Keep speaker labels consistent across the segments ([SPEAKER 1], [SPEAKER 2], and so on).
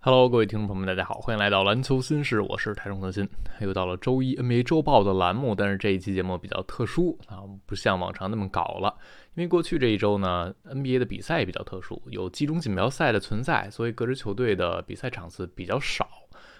[SPEAKER 1] Hello，各位听众朋友们，大家好，欢迎来到篮球新事，我是台中德鑫。又到了周一 NBA 周报的栏目，但是这一期节目比较特殊啊，不像往常那么搞了，因为过去这一周呢，NBA 的比赛也比较特殊，有集中锦标赛的存在，所以各支球队的比赛场次比较少。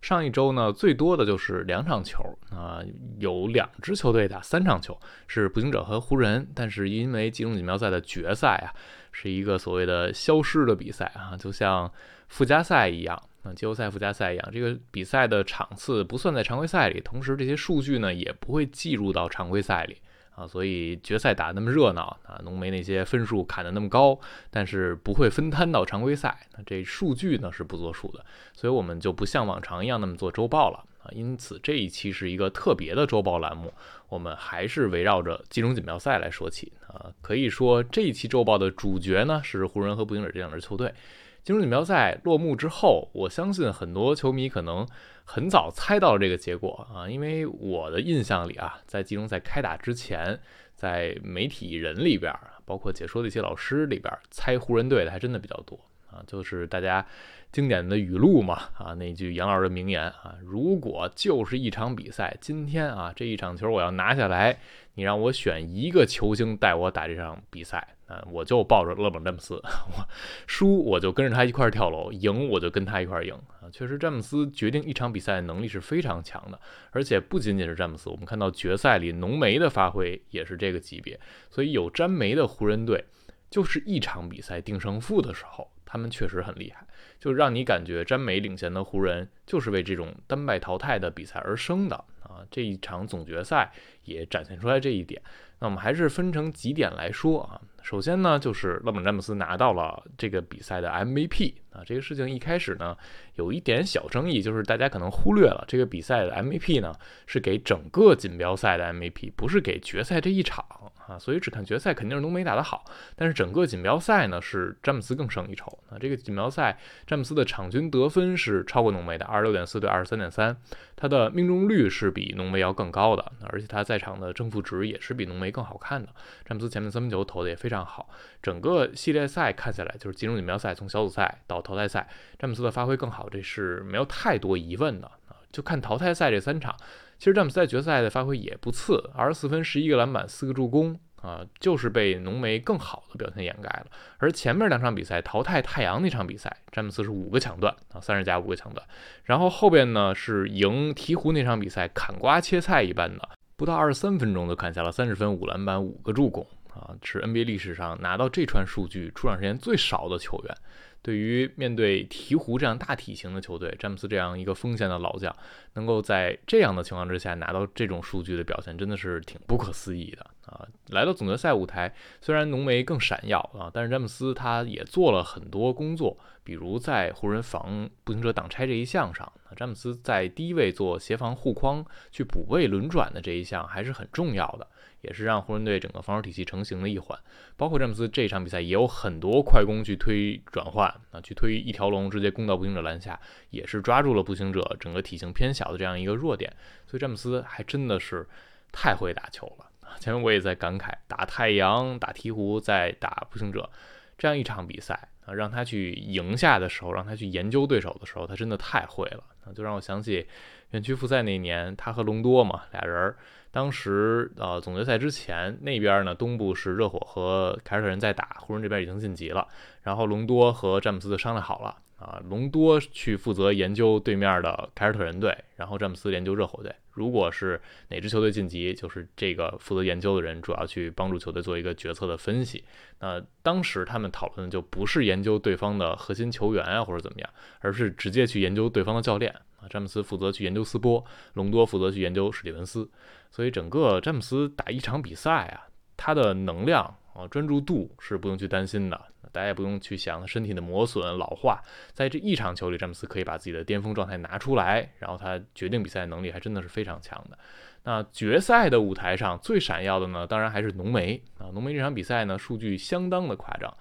[SPEAKER 1] 上一周呢，最多的就是两场球啊，有两支球队打三场球，是步行者和湖人，但是因为集中锦标赛的决赛啊，是一个所谓的消失的比赛啊，就像。附加赛一样，啊，季后赛附加赛一样，这个比赛的场次不算在常规赛里，同时这些数据呢也不会计入到常规赛里啊，所以决赛打那么热闹啊，浓眉那些分数砍得那么高，但是不会分摊到常规赛，那这数据呢是不作数的，所以我们就不像往常一样那么做周报了啊，因此这一期是一个特别的周报栏目，我们还是围绕着季中锦标赛来说起啊，可以说这一期周报的主角呢是湖人和步行者这两支球队。金州锦标赛落幕之后，我相信很多球迷可能很早猜到了这个结果啊，因为我的印象里啊，在季中赛开打之前，在媒体人里边，包括解说的一些老师里边，猜湖人队的还真的比较多啊，就是大家经典的语录嘛啊，那句杨老师的名言啊，如果就是一场比赛，今天啊这一场球我要拿下来，你让我选一个球星带我打这场比赛。嗯，我就抱着勒布朗詹姆斯，我输我就跟着他一块儿跳楼，赢我就跟他一块儿赢啊！确实，詹姆斯决定一场比赛的能力是非常强的，而且不仅仅是詹姆斯，我们看到决赛里浓眉的发挥也是这个级别。所以有詹梅的湖人队，就是一场比赛定胜负的时候，他们确实很厉害，就让你感觉詹梅领衔的湖人就是为这种单败淘汰的比赛而生的啊！这一场总决赛也展现出来这一点。那我们还是分成几点来说啊。首先呢，就是勒布朗詹姆斯拿到了这个比赛的 MVP 啊，这个事情一开始呢有一点小争议，就是大家可能忽略了这个比赛的 MVP 呢是给整个锦标赛的 MVP，不是给决赛这一场啊，所以只看决赛肯定是浓眉打得好，但是整个锦标赛呢是詹姆斯更胜一筹啊。这个锦标赛詹姆斯的场均得分是超过浓眉的，二十六点四对二十三点三，他的命中率是比浓眉要更高的，而且他在场的正负值也是比浓眉更好看的。詹姆斯前面三分球投的也非。非常好，整个系列赛看下来，就是集中锦标赛从小组赛到淘汰赛，詹姆斯的发挥更好，这是没有太多疑问的啊。就看淘汰赛这三场，其实詹姆斯在决赛的发挥也不次，二十四分、十一个篮板、四个助攻啊，就是被浓眉更好的表现掩盖了。而前面两场比赛，淘汰太阳那场比赛，詹姆斯是五个抢断啊，三十加五个抢断，然后后边呢是赢鹈鹕那场比赛，砍瓜切菜一般的，不到二十三分钟就砍下了三十分、五篮板、五个助攻。啊，是 NBA 历史上拿到这串数据出场时间最少的球员。对于面对鹈鹕这样大体型的球队，詹姆斯这样一个锋线的老将，能够在这样的情况之下拿到这种数据的表现，真的是挺不可思议的啊！来到总决赛舞台，虽然浓眉更闪耀啊，但是詹姆斯他也做了很多工作，比如在湖人防步行者挡拆这一项上，詹姆斯在低位做协防护框去补位轮转的这一项还是很重要的。也是让湖人队整个防守体系成型的一环，包括詹姆斯这场比赛也有很多快攻去推转换啊，去推一条龙直接攻到步行者篮下，也是抓住了步行者整个体型偏小的这样一个弱点。所以詹姆斯还真的是太会打球了前面我也在感慨，打太阳、打鹈鹕、再打步行者这样一场比赛啊，让他去赢下的时候，让他去研究对手的时候，他真的太会了！就让我想起园区复赛那年，他和隆多嘛俩人。当时，呃，总决赛之前那边呢，东部是热火和凯尔特人在打，湖人这边已经晋级了。然后隆多和詹姆斯就商量好了，啊，隆多去负责研究对面的凯尔特人队，然后詹姆斯研究热火队。如果是哪支球队晋级，就是这个负责研究的人主要去帮助球队做一个决策的分析。那当时他们讨论的就不是研究对方的核心球员啊或者怎么样，而是直接去研究对方的教练。啊，詹姆斯负责去研究斯波，隆多负责去研究史蒂文斯，所以整个詹姆斯打一场比赛啊，他的能量啊、专注度是不用去担心的，大家也不用去想身体的磨损老化，在这一场球里，詹姆斯可以把自己的巅峰状态拿出来，然后他决定比赛能力还真的是非常强的。那决赛的舞台上最闪耀的呢，当然还是浓眉啊，浓眉这场比赛呢，数据相当的夸张，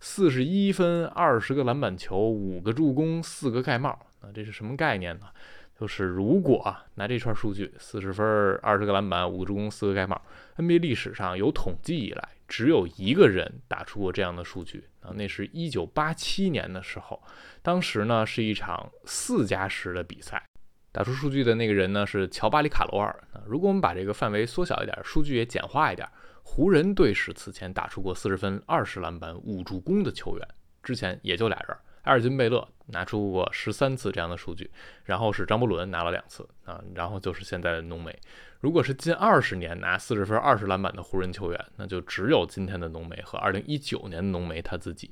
[SPEAKER 1] 四十一分、二十个篮板球、五个助攻、四个盖帽。啊，这是什么概念呢？就是如果啊，拿这串数据，四十分、二十个篮板、五个助攻、四个盖帽，NBA 历史上有统计以来，只有一个人打出过这样的数据啊，那是一九八七年的时候，当时呢是一场四加十的比赛，打出数据的那个人呢是乔巴里卡罗尔啊。如果我们把这个范围缩小一点，数据也简化一点，湖人队史此前打出过四十分、二十篮板、五助攻的球员，之前也就俩人。埃尔金·贝勒拿出过十三次这样的数据，然后是张伯伦拿了两次啊，然后就是现在的浓眉。如果是近二十年拿四十分、二十篮板的湖人球员，那就只有今天的浓眉和二零一九年的浓眉他自己。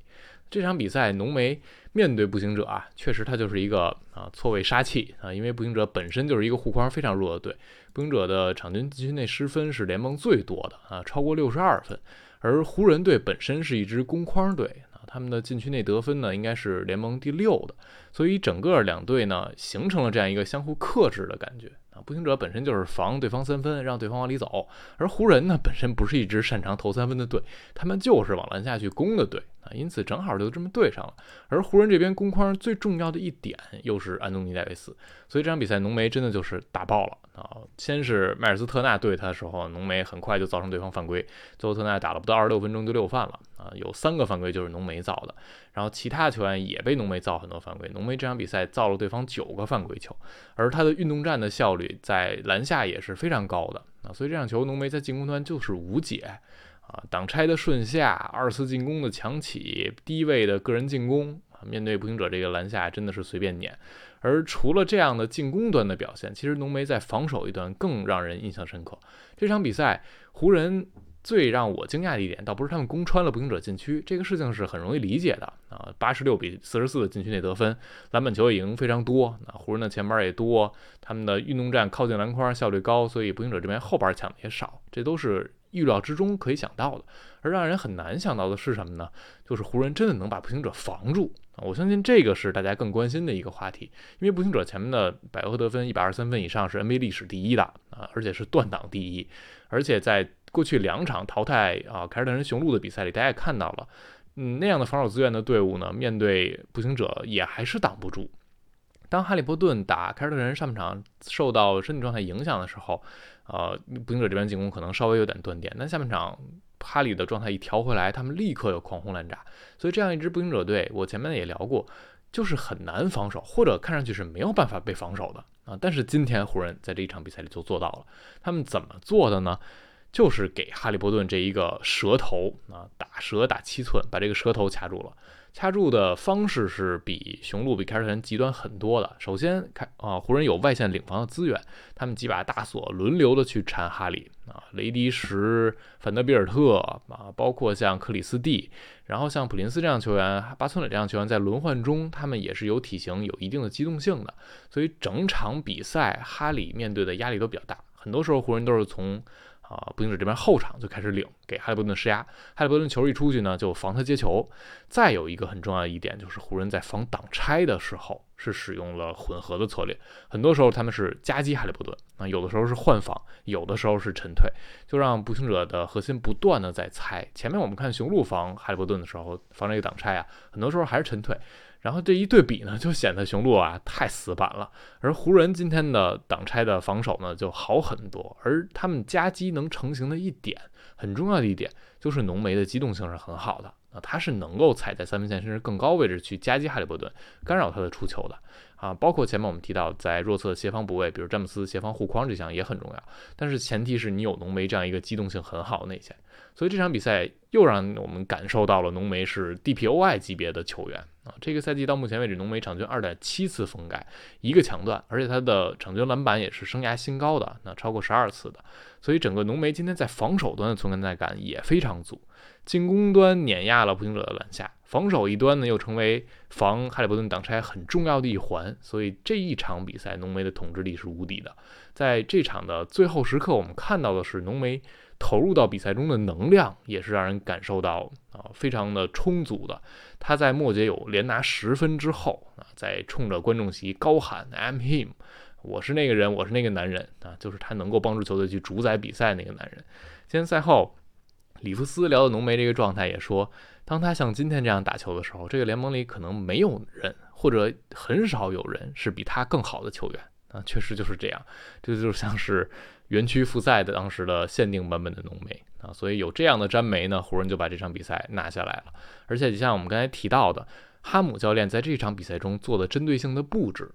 [SPEAKER 1] 这场比赛，浓眉面对步行者啊，确实他就是一个啊错位杀器啊，因为步行者本身就是一个护框非常弱的队，步行者的场均禁区内失分是联盟最多的啊，超过六十二分，而湖人队本身是一支攻框队。他们的禁区内得分呢，应该是联盟第六的，所以整个两队呢，形成了这样一个相互克制的感觉。啊。步行者本身就是防对方三分，让对方往里走，而湖人呢本身不是一支擅长投三分的队，他们就是往篮下去攻的队，因此正好就这么对上了。而湖人这边攻框最重要的一点又是安东尼戴维斯，所以这场比赛浓眉真的就是打爆了啊！先是迈尔斯特纳对他的时候，浓眉很快就造成对方犯规，最后特纳打了不到二十六分钟就六犯了啊，有三个犯规就是浓眉造的，然后其他球员也被浓眉造很多犯规，浓眉这场比赛造了对方九个犯规球，而他的运动战的效率。在篮下也是非常高的啊，所以这场球浓眉在进攻端就是无解啊，挡拆的顺下，二次进攻的强起，低位的个人进攻啊，面对步行者这个篮下真的是随便撵。而除了这样的进攻端的表现，其实浓眉在防守一端更让人印象深刻。这场比赛湖人。最让我惊讶的一点，倒不是他们攻穿了步行者禁区，这个事情是很容易理解的啊。八十六比四十四的禁区内得分，篮板球也赢非常多，那湖人的前板也多，他们的运动战靠近篮筐效率高，所以步行者这边后板抢的也少，这都是预料之中可以想到的。而让人很难想到的是什么呢？就是湖人真的能把步行者防住啊！我相信这个是大家更关心的一个话题，因为步行者前面的百合得分一百二十三分以上是 NBA 历史第一的啊，而且是断档第一，而且在过去两场淘汰啊凯尔特人雄鹿的比赛里，大家也看到了，嗯，那样的防守资源的队伍呢，面对步行者也还是挡不住。当哈利波顿打凯尔特人上半场受到身体状态影响的时候，呃，步行者这边进攻可能稍微有点断电，但下半场。哈里的状态一调回来，他们立刻有狂轰滥炸。所以这样一支步行者队，我前面也聊过，就是很难防守，或者看上去是没有办法被防守的啊。但是今天湖人在这一场比赛里就做到了。他们怎么做的呢？就是给哈利波顿这一个蛇头啊，打蛇打七寸，把这个蛇头掐住了。掐住的方式是比雄鹿、比凯尔特人极端很多的。首先，开啊，湖人有外线领防的资源，他们几把大锁轮流的去缠哈里啊，雷迪什、范德比尔特啊，包括像克里斯蒂，然后像普林斯这样球员、巴村磊这样球员，在轮换中他们也是有体型、有一定的机动性的，所以整场比赛哈里面对的压力都比较大。很多时候湖人都是从啊，步行者这边后场就开始领给哈利伯顿施压，哈利伯顿球一出去呢，就防他接球。再有一个很重要的一点，就是湖人在防挡拆的时候是使用了混合的策略，很多时候他们是夹击哈利波顿啊，有的时候是换防，有的时候是沉退，就让步行者的核心不断的在猜。前面我们看雄鹿防哈利波顿的时候，防这个挡拆啊，很多时候还是沉退。然后这一对比呢，就显得雄鹿啊太死板了，而湖人今天的挡拆的防守呢就好很多，而他们夹击能成型的一点很重要的一点就是浓眉的机动性是很好的，啊，他是能够踩在三分线甚至更高位置去夹击哈利伯顿，干扰他的出球的。啊，包括前面我们提到，在弱侧协防补位，比如詹姆斯协防护框这项也很重要，但是前提是你有浓眉这样一个机动性很好的内线，所以这场比赛又让我们感受到了浓眉是 DPOI 级别的球员这个赛季到目前为止，浓眉场均二点七次封盖，一个抢断，而且他的场均篮板也是生涯新高的，那超过十二次的，所以整个浓眉今天在防守端的存在感也非常足。进攻端碾压了步行者的篮下，防守一端呢又成为防哈利伯顿挡拆很重要的一环，所以这一场比赛浓眉的统治力是无敌的。在这场的最后时刻，我们看到的是浓眉投入到比赛中的能量也是让人感受到啊非常的充足的。他在末节有连拿十分之后啊，在冲着观众席高喊 "I'm him"，我是那个人，我是那个男人啊，就是他能够帮助球队去主宰比赛那个男人。今天赛后。里弗斯聊到浓眉这个状态，也说，当他像今天这样打球的时候，这个联盟里可能没有人，或者很少有人是比他更好的球员。啊，确实就是这样，这就像是园区复赛的当时的限定版本的浓眉啊，所以有这样的粘眉呢，湖人就把这场比赛拿下来了。而且像我们刚才提到的，哈姆教练在这场比赛中做的针对性的布置，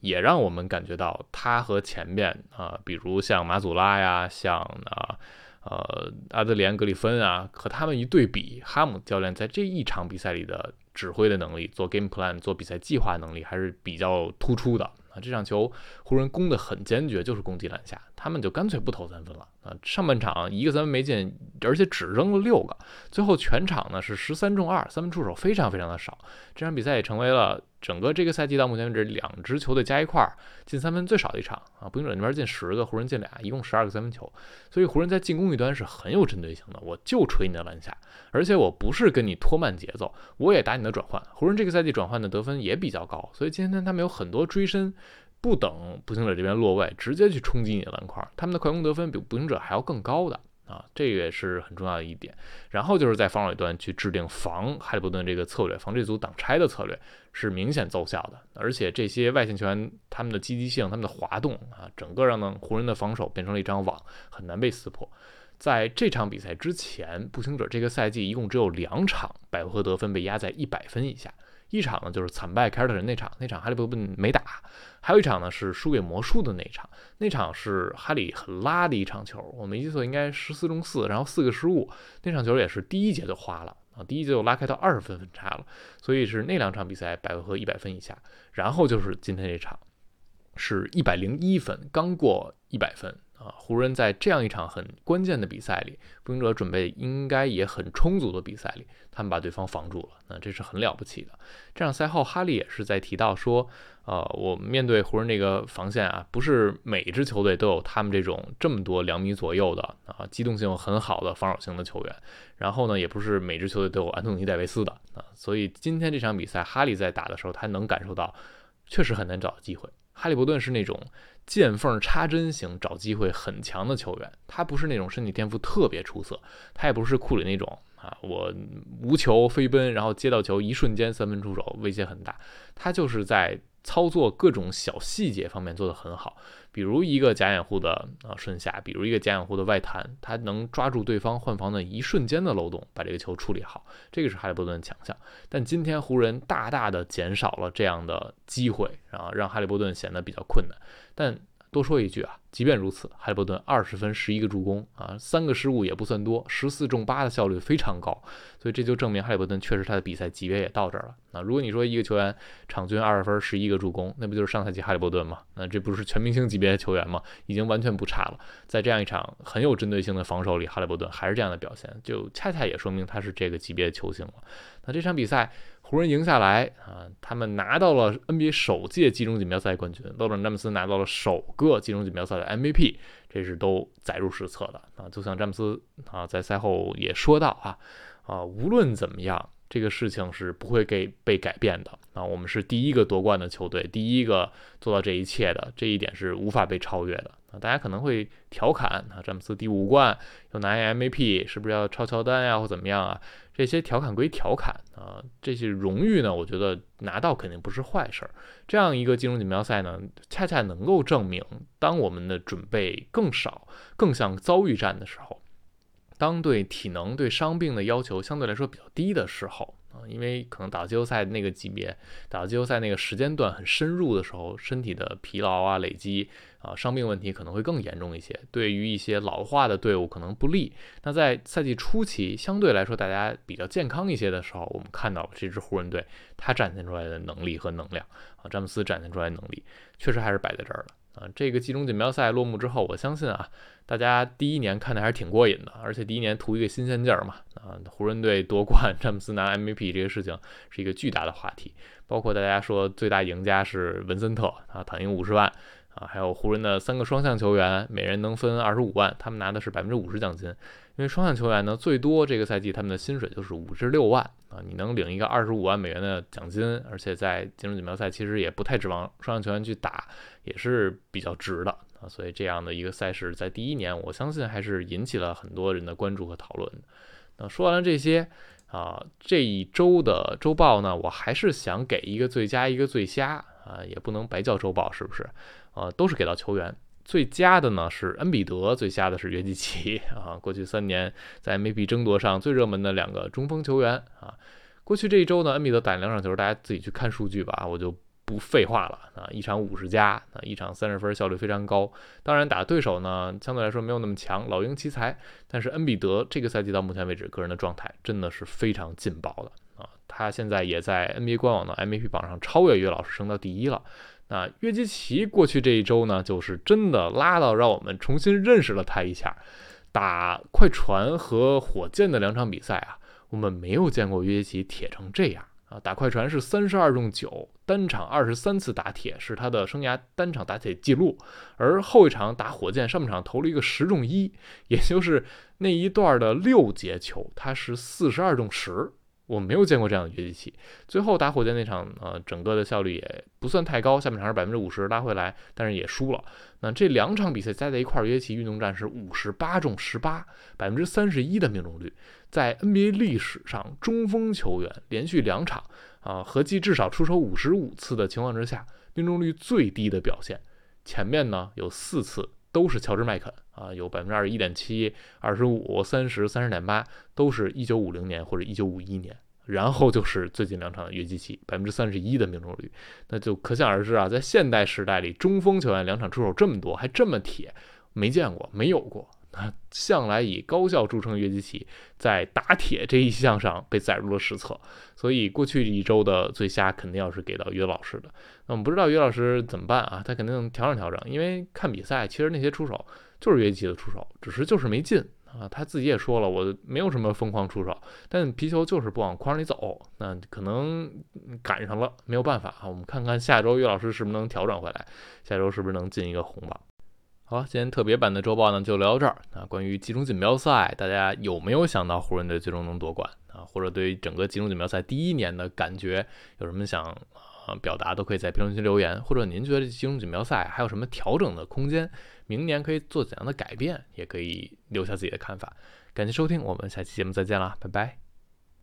[SPEAKER 1] 也让我们感觉到他和前面啊，比如像马祖拉呀，像啊。呃，阿德里安·格里芬啊，和他们一对比，哈姆教练在这一场比赛里的指挥的能力、做 game plan、做比赛计划能力还是比较突出的啊。这场球湖人攻得很坚决，就是攻击篮下，他们就干脆不投三分了啊。上半场一个三分没进，而且只扔了六个，最后全场呢是十三中二，三分出手非常非常的少。这场比赛也成为了。整个这个赛季到目前为止，两支球队加一块儿进三分最少的一场啊！步行者那边进十个，湖人进俩，一共十二个三分球。所以湖人在进攻一端是很有针对性的，我就锤你的篮下，而且我不是跟你拖慢节奏，我也打你的转换。湖人这个赛季转换的得分也比较高，所以今天他们有很多追身，不等步行者这边落位，直接去冲击你的篮筐，他们的快攻得分比步行者还要更高的。啊，这也是很重要的一点。然后就是在防守端去制定防哈利伯顿这个策略，防这组挡拆的策略是明显奏效的。而且这些外线球员他们的积极性、他们的滑动啊，整个让呢湖人的防守变成了一张网，很难被撕破。在这场比赛之前，步行者这个赛季一共只有两场百回合得分被压在一百分以下。一场呢就是惨败凯尔特人那场，那场哈利伯顿没打；还有一场呢是输给魔术的那场，那场是哈里很拉的一场球，我没记错应该十四中四，然后四个失误，那场球也是第一节就花了啊，第一节就拉开到二十分分差了，所以是那两场比赛百回合一百分以下，然后就是今天这场是一百零一分，刚过一百分。啊，湖人在这样一场很关键的比赛里，步行者准备应该也很充足的比赛里，他们把对方防住了，那这是很了不起的。这场赛后，哈利也是在提到说，呃，我们面对湖人这个防线啊，不是每支球队都有他们这种这么多两米左右的啊，机动性很好的防守型的球员，然后呢，也不是每支球队都有安东尼戴维斯的啊，所以今天这场比赛，哈利在打的时候，他能感受到，确实很难找到机会。哈利伯顿是那种。见缝插针型找机会很强的球员，他不是那种身体天赋特别出色，他也不是库里那种啊，我无球飞奔，然后接到球一瞬间三分出手，威胁很大。他就是在操作各种小细节方面做得很好，比如一个假掩护的啊顺下，比如一个假掩护的外弹，他能抓住对方换防的一瞬间的漏洞，把这个球处理好，这个是哈利伯顿的强项。但今天湖人大大的减少了这样的机会，然后让哈利伯顿显得比较困难。但多说一句啊，即便如此，哈利伯顿二十分十一个助攻啊，三个失误也不算多，十四中八的效率非常高，所以这就证明哈利伯顿确实他的比赛级别也到这儿了。那如果你说一个球员场均二十分十一个助攻，那不就是上赛季哈利伯顿吗？那这不是全明星级别的球员吗？已经完全不差了。在这样一场很有针对性的防守里，哈利伯顿还是这样的表现，就恰恰也说明他是这个级别的球星了。那这场比赛。湖人赢下来啊，他们拿到了 NBA 首届季中锦标赛冠军，勒布朗詹姆斯拿到了首个季中锦标赛的 MVP，这是都载入史册的啊。就像詹姆斯啊在赛后也说到啊啊，无论怎么样，这个事情是不会给被改变的啊。我们是第一个夺冠的球队，第一个做到这一切的，这一点是无法被超越的啊。大家可能会调侃啊，詹姆斯第五冠又拿 MVP，是不是要超乔丹呀或怎么样啊？这些调侃归调侃啊，这些荣誉呢，我觉得拿到肯定不是坏事儿。这样一个金融锦标赛呢，恰恰能够证明，当我们的准备更少、更像遭遇战的时候，当对体能、对伤病的要求相对来说比较低的时候。啊，因为可能打季后赛那个级别，打季后赛那个时间段很深入的时候，身体的疲劳啊、累积啊、伤病问题可能会更严重一些，对于一些老化的队伍可能不利。那在赛季初期，相对来说大家比较健康一些的时候，我们看到这支湖人队他展现出来的能力和能量啊，詹姆斯展现出来的能力，确实还是摆在这儿了。啊，这个季中锦标赛落幕之后，我相信啊，大家第一年看的还是挺过瘾的，而且第一年图一个新鲜劲儿嘛。啊，湖人队夺冠，詹姆斯拿 MVP 这个事情是一个巨大的话题，包括大家说最大赢家是文森特啊，躺赢五十万啊，还有湖人的三个双向球员，每人能分二十五万，他们拿的是百分之五十奖金。因为双向球员呢，最多这个赛季他们的薪水就是五至六万啊，你能领一个二十五万美元的奖金，而且在金融锦标赛其实也不太指望双向球员去打，也是比较值的啊，所以这样的一个赛事在第一年，我相信还是引起了很多人的关注和讨论。那说完了这些啊，这一周的周报呢，我还是想给一个最佳，一个最瞎啊，也不能白叫周报，是不是？呃，都是给到球员。最佳的呢是恩比德，最佳的是约基奇 啊。过去三年在 MVP 争夺上最热门的两个中锋球员啊。过去这一周呢，恩比德打两场球，大家自己去看数据吧，我就不废话了啊。一场五十加啊，一场三十分，效率非常高。当然打对手呢，相对来说没有那么强，老鹰奇才。但是恩比德这个赛季到目前为止，个人的状态真的是非常劲爆的啊。他现在也在 NBA 官网的 MVP 榜上超越约老师，升到第一了。那约基奇过去这一周呢，就是真的拉到让我们重新认识了他一下。打快船和火箭的两场比赛啊，我们没有见过约基奇铁成这样啊！打快船是三十二中九，单场二十三次打铁，是他的生涯单场打铁记录。而后一场打火箭，上半场投了一个十中一，也就是那一段的六节球，他是四十二中十。我没有见过这样的约基奇。最后打火箭那场，呃，整个的效率也不算太高，下半场是百分之五十拉回来，但是也输了。那这两场比赛加在一块儿，约基奇运动战是五十八中十八，百分之三十一的命中率，在 NBA 历史上中锋球员连续两场啊合计至少出手五十五次的情况之下，命中率最低的表现。前面呢有四次都是乔治麦肯啊，有百分之二十一点七、二十五、三十三十点八，都是一九五零年或者一九五一年。然后就是最近两场的约基奇，百分之三十一的命中率，那就可想而知啊，在现代时代里，中锋球员两场出手这么多，还这么铁，没见过，没有过。啊向来以高效著称的约基奇，在打铁这一项上被载入了史册，所以过去一周的最瞎肯定要是给到约老师的。那我们不知道约老师怎么办啊？他肯定调整调整，因为看比赛，其实那些出手就是约基奇的出手，只是就是没进。啊，他自己也说了，我没有什么疯狂出手，但皮球就是不往框里走，那可能赶上了，没有办法啊。我们看看下周岳老师是不是能调整回来，下周是不是能进一个红榜。好，今天特别版的周报呢就聊到这儿。那关于集中锦标赛，大家有没有想到湖人队最终能夺冠啊？或者对于整个集中锦标赛第一年的感觉有什么想？呃，表达都可以在评论区留言，或者您觉得集中锦标赛还有什么调整的空间？明年可以做怎样的改变？也可以留下自己的看法。感谢收听，我们下期节目再见啦，拜拜。